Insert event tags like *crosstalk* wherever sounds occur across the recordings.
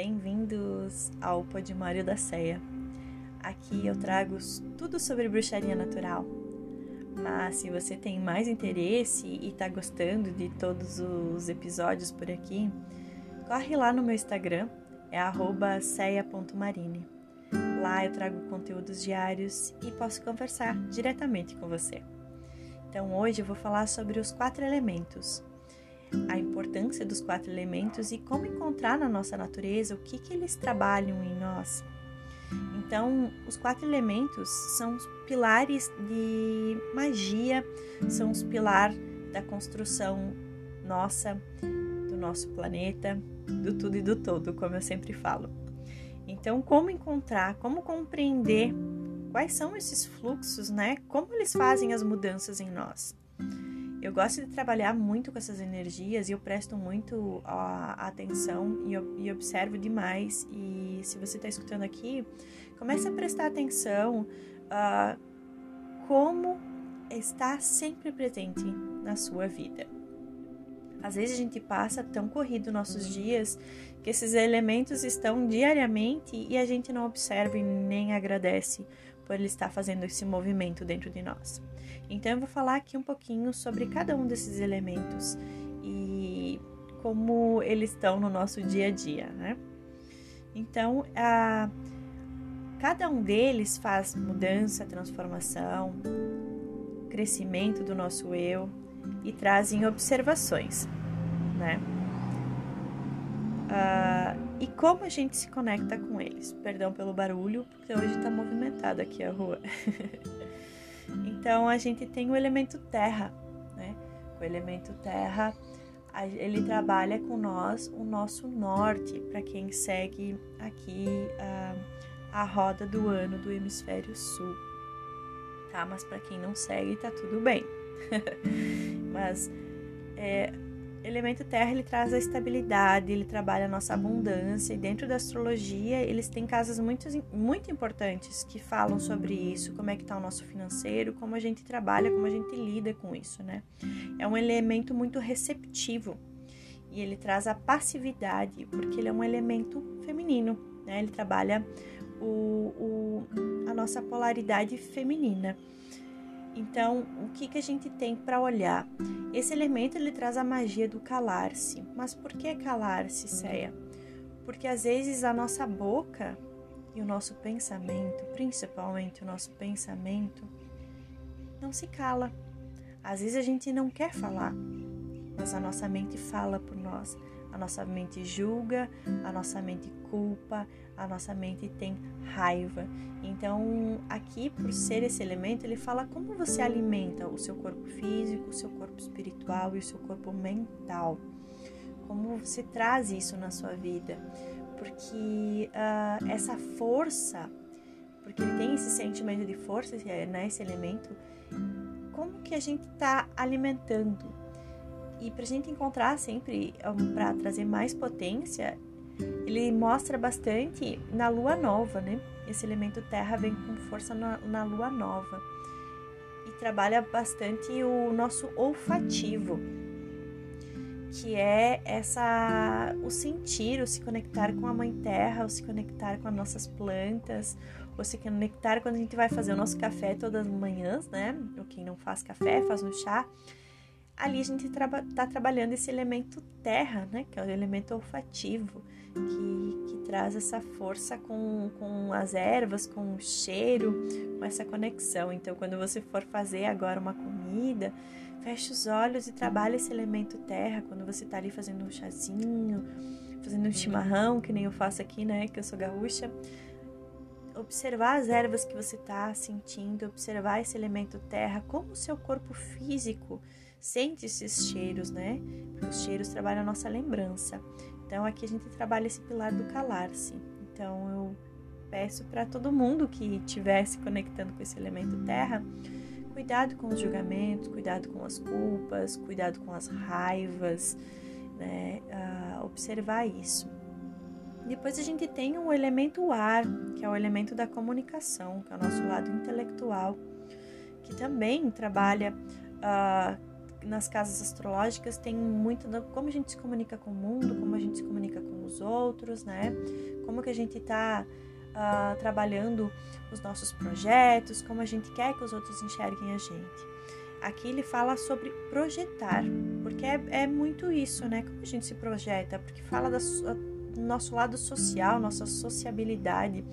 Bem-vindos ao Podmário da Ceia. Aqui eu trago tudo sobre bruxaria natural. Mas se você tem mais interesse e está gostando de todos os episódios por aqui, corre lá no meu Instagram, é ceia.marine. Lá eu trago conteúdos diários e posso conversar diretamente com você. Então hoje eu vou falar sobre os quatro elementos, a importância dos quatro elementos e como encontrar na nossa natureza o que, que eles trabalham em nós. Então, os quatro elementos são os pilares de magia, são os pilares da construção nossa, do nosso planeta, do tudo e do todo, como eu sempre falo. Então, como encontrar, como compreender quais são esses fluxos, né? Como eles fazem as mudanças em nós. Eu gosto de trabalhar muito com essas energias e eu presto muito a, atenção e, e, observo demais. E se você está escutando aqui, comece a prestar atenção uh, como está sempre presente na sua vida. Às vezes a gente passa tão corrido nossos dias que esses elementos estão diariamente e a gente não observa e nem agradece por ele estar fazendo esse movimento dentro de nós. Então eu vou falar aqui um pouquinho sobre cada um desses elementos e como eles estão no nosso dia a dia, né? Então, a, cada um deles faz mudança, transformação, crescimento do nosso eu e trazem observações, né? Uh, e como a gente se conecta com eles. Perdão pelo barulho, porque hoje está movimentado aqui a rua. *laughs* então a gente tem o elemento terra, né? O elemento terra, ele trabalha com nós o nosso norte, para quem segue aqui a, a roda do ano do hemisfério sul. Tá? Mas para quem não segue, tá tudo bem. *laughs* Mas é, elemento terra ele traz a estabilidade, ele trabalha a nossa abundância e dentro da astrologia eles têm casas muito, muito importantes que falam sobre isso, como é que está o nosso financeiro, como a gente trabalha, como a gente lida com isso, né? É um elemento muito receptivo e ele traz a passividade porque ele é um elemento feminino, né? Ele trabalha o, o a nossa polaridade feminina. Então, o que, que a gente tem para olhar? Esse elemento ele traz a magia do calar-se. Mas por que calar-se, Ceia? Porque às vezes a nossa boca e o nosso pensamento, principalmente o nosso pensamento, não se cala. Às vezes a gente não quer falar, mas a nossa mente fala por nós. A nossa mente julga, a nossa mente culpa, a nossa mente tem raiva. Então, aqui, por ser esse elemento, ele fala como você alimenta o seu corpo físico, o seu corpo espiritual e o seu corpo mental. Como você traz isso na sua vida. Porque uh, essa força, porque ele tem esse sentimento de força, né, esse elemento, como que a gente está alimentando? E para a gente encontrar sempre, um, para trazer mais potência, ele mostra bastante na lua nova, né? Esse elemento terra vem com força na, na lua nova e trabalha bastante o nosso olfativo, que é essa o sentir, o se conectar com a mãe terra, o se conectar com as nossas plantas, ou se conectar quando a gente vai fazer o nosso café todas as manhãs, né? Ou quem não faz café, faz um chá. Ali a gente está traba trabalhando esse elemento terra, né? Que é o elemento olfativo que, que traz essa força com, com as ervas, com o cheiro, com essa conexão. Então, quando você for fazer agora uma comida, feche os olhos e trabalhe esse elemento terra. Quando você está ali fazendo um chazinho, fazendo um chimarrão, que nem eu faço aqui, né? Que eu sou gaúcha. Observar as ervas que você está sentindo, observar esse elemento terra, como o seu corpo físico sente esses cheiros, né? Porque os cheiros trabalham a nossa lembrança. Então aqui a gente trabalha esse pilar do calar-se. Então eu peço para todo mundo que estiver se conectando com esse elemento terra, cuidado com os julgamentos, cuidado com as culpas, cuidado com as raivas, né? Uh, observar isso. Depois a gente tem o elemento ar, que é o elemento da comunicação, que é o nosso lado intelectual, que também trabalha uh, nas casas astrológicas tem muito da, como a gente se comunica com o mundo, como a gente se comunica com os outros, né? Como que a gente está uh, ah, trabalhando os nossos projetos, como a gente quer que os outros enxerguem a gente. Aqui ele fala sobre projetar, porque é, é muito isso, né? Como a gente se projeta, porque fala do nosso lado social, nossa sociabilidade,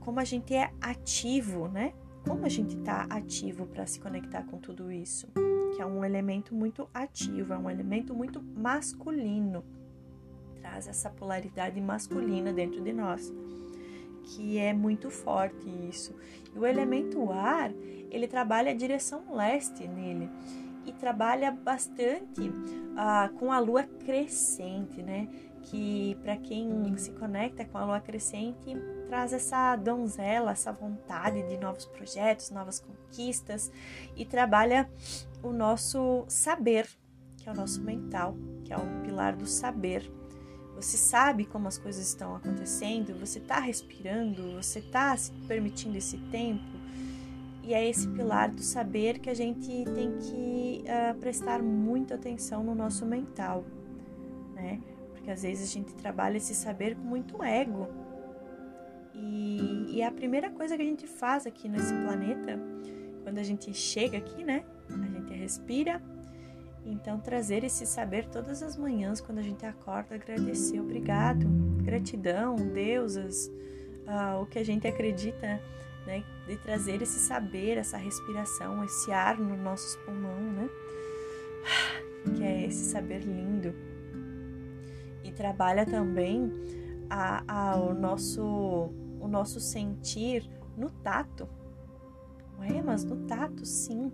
como a gente é ativo, né? Como a gente está ativo para se conectar com tudo isso, que é um elemento muito ativo, é um elemento muito masculino, traz essa polaridade masculina dentro de nós que é muito forte isso. E o elemento ar, ele trabalha a direção leste nele e trabalha bastante ah, com a lua crescente, né? Que para quem se conecta com a lua crescente traz essa donzela, essa vontade de novos projetos, novas conquistas e trabalha o nosso saber, que é o nosso mental, que é o pilar do saber. Você sabe como as coisas estão acontecendo, você está respirando, você está se permitindo esse tempo. E é esse pilar do saber que a gente tem que uh, prestar muita atenção no nosso mental, né? Porque às vezes a gente trabalha esse saber com muito ego. E, e é a primeira coisa que a gente faz aqui nesse planeta, quando a gente chega aqui, né? A gente respira, então, trazer esse saber todas as manhãs, quando a gente acorda, agradecer, obrigado, gratidão, deusas, uh, o que a gente acredita, né? De trazer esse saber, essa respiração, esse ar no nosso pulmão, né? Que é esse saber lindo. E trabalha também a, a, o, nosso, o nosso sentir no tato. Ué, mas no tato, sim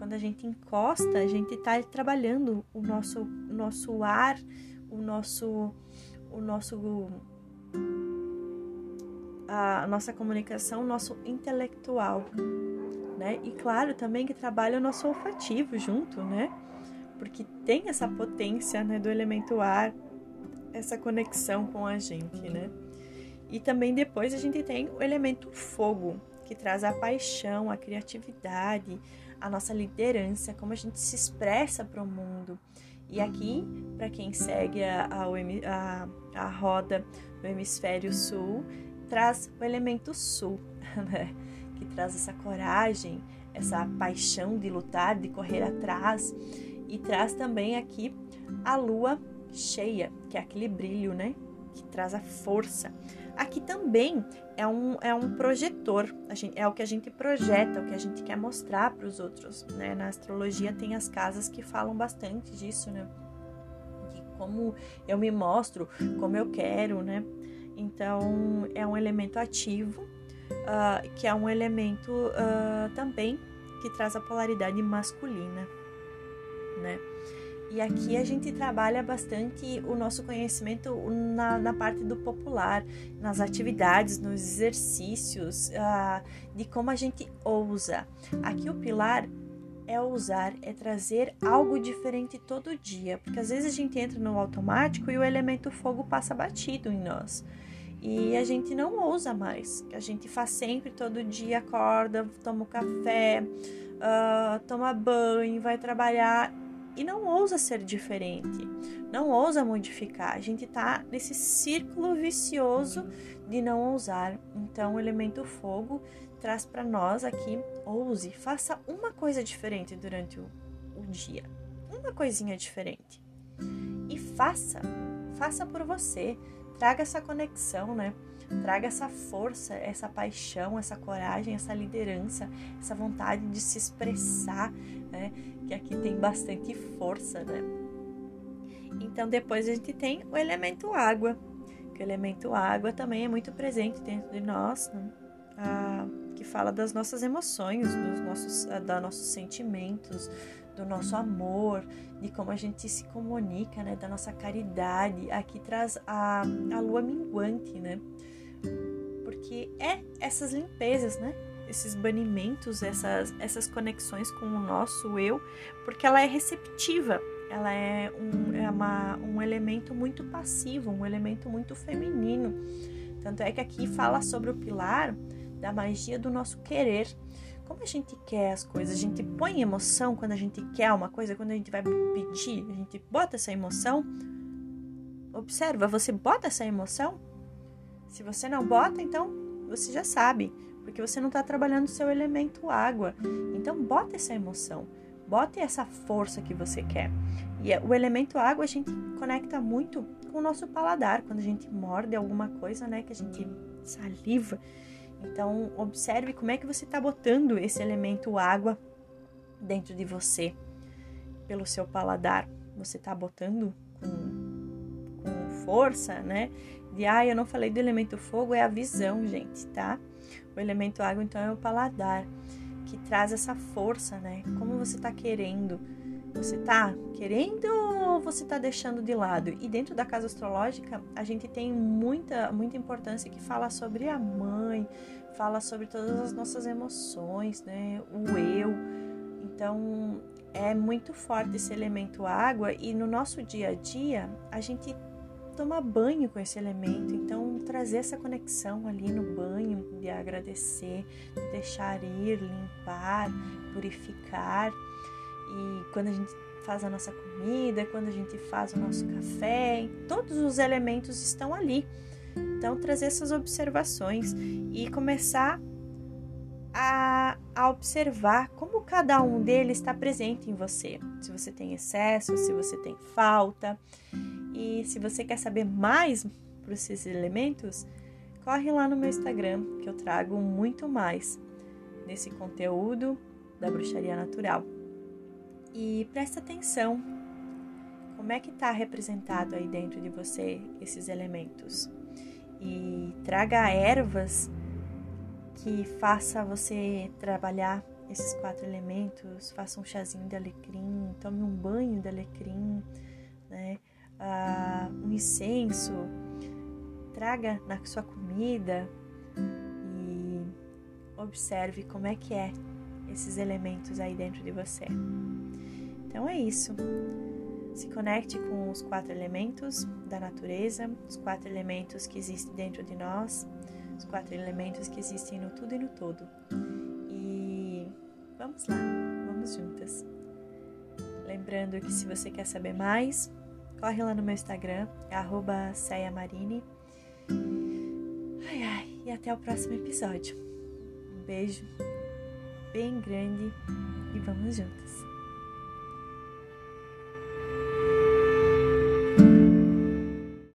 quando a gente encosta, a gente está trabalhando o nosso, o nosso ar, o nosso, o nosso, a nossa comunicação, o nosso intelectual, né? E claro, também que trabalha o nosso olfativo junto, né? Porque tem essa potência, né, do elemento ar, essa conexão com a gente, né? E também depois a gente tem o elemento fogo, que traz a paixão, a criatividade, a nossa liderança, como a gente se expressa para o mundo. E aqui, para quem segue a, a, a, roda do hemisfério sul, traz o elemento sul, *laughs* né? que traz essa coragem, essa paixão de lutar, de correr atrás, e traz também aqui a lua cheia, que é aquele brilho, né? Que traz a força. Aqui também é um, é um projetor, gente, é o que a gente projeta, o que a gente quer mostrar para os outros. Né? Na astrologia tem as casas que falam bastante disso, né? De como eu me mostro, como eu quero, né? Então é um elemento ativo, uh, que é um elemento uh, também que traz a polaridade masculina, né? E aqui a gente trabalha bastante o nosso conhecimento na, na parte do popular, nas atividades, nos exercícios, uh, de como a gente ousa. Aqui o pilar é ousar, é trazer algo diferente todo dia, porque às vezes a gente entra no automático e o elemento fogo passa batido em nós. E a gente não ousa mais. A gente faz sempre, todo dia, acorda, toma um café, uh, toma banho, vai trabalhar e não ousa ser diferente, não ousa modificar. A gente está nesse círculo vicioso de não ousar. Então, o elemento fogo traz para nós aqui: ouse, faça uma coisa diferente durante o, o dia, uma coisinha diferente. E faça, faça por você, traga essa conexão, né? Traga essa força, essa paixão, essa coragem, essa liderança, essa vontade de se expressar, né? Que aqui tem bastante força, né? Então depois a gente tem o elemento água, que o elemento água também é muito presente dentro de nós, né? ah, que fala das nossas emoções, dos nossos, ah, dos nossos sentimentos, do nosso amor, de como a gente se comunica, né? Da nossa caridade. Aqui traz a, a lua minguante, né? Porque é essas limpezas, né? Esses banimentos, essas, essas conexões com o nosso eu, porque ela é receptiva, ela é, um, é uma, um elemento muito passivo, um elemento muito feminino. Tanto é que aqui fala sobre o pilar da magia do nosso querer, como a gente quer as coisas. A gente põe emoção quando a gente quer uma coisa, quando a gente vai pedir, a gente bota essa emoção. Observa, você bota essa emoção? Se você não bota, então você já sabe, porque você não está trabalhando o seu elemento água. Então bota essa emoção, bota essa força que você quer. E é, o elemento água a gente conecta muito com o nosso paladar, quando a gente morde alguma coisa, né, que a gente saliva. Então, observe como é que você está botando esse elemento água dentro de você, pelo seu paladar. Você está botando com, força, né? De, ah, eu não falei do elemento fogo, é a visão, gente, tá? O elemento água, então, é o paladar, que traz essa força, né? Como você está querendo você tá querendo ou você tá deixando de lado? E dentro da casa astrológica, a gente tem muita, muita importância que fala sobre a mãe, fala sobre todas as nossas emoções, né? O eu. Então, é muito forte esse elemento água e no nosso dia a dia, a gente toma banho com esse elemento. Então, trazer essa conexão ali no banho, de agradecer, de deixar ir, limpar, purificar. E quando a gente faz a nossa comida, quando a gente faz o nosso café, todos os elementos estão ali. Então, trazer essas observações e começar a, a, observar como cada um deles está presente em você. Se você tem excesso, se você tem falta. E se você quer saber mais para esses elementos, corre lá no meu Instagram, que eu trago muito mais nesse conteúdo da bruxaria natural. E presta atenção, como é que está representado aí dentro de você esses elementos? E traga ervas que faça você trabalhar esses quatro elementos, faça um chazinho de alecrim, tome um banho de alecrim, incenso, traga na sua comida e observe como é que é esses elementos aí dentro de você. Então é isso. Se conecte com os quatro elementos da natureza, os quatro elementos que existem dentro de nós, os quatro elementos que existem no tudo e no todo. E vamos lá, vamos juntas. Lembrando que se você quer saber mais, corre lá no meu Instagram, é @ceiamarini. Ai ai, e até o próximo episódio. Um beijo bem grande e vamos juntas.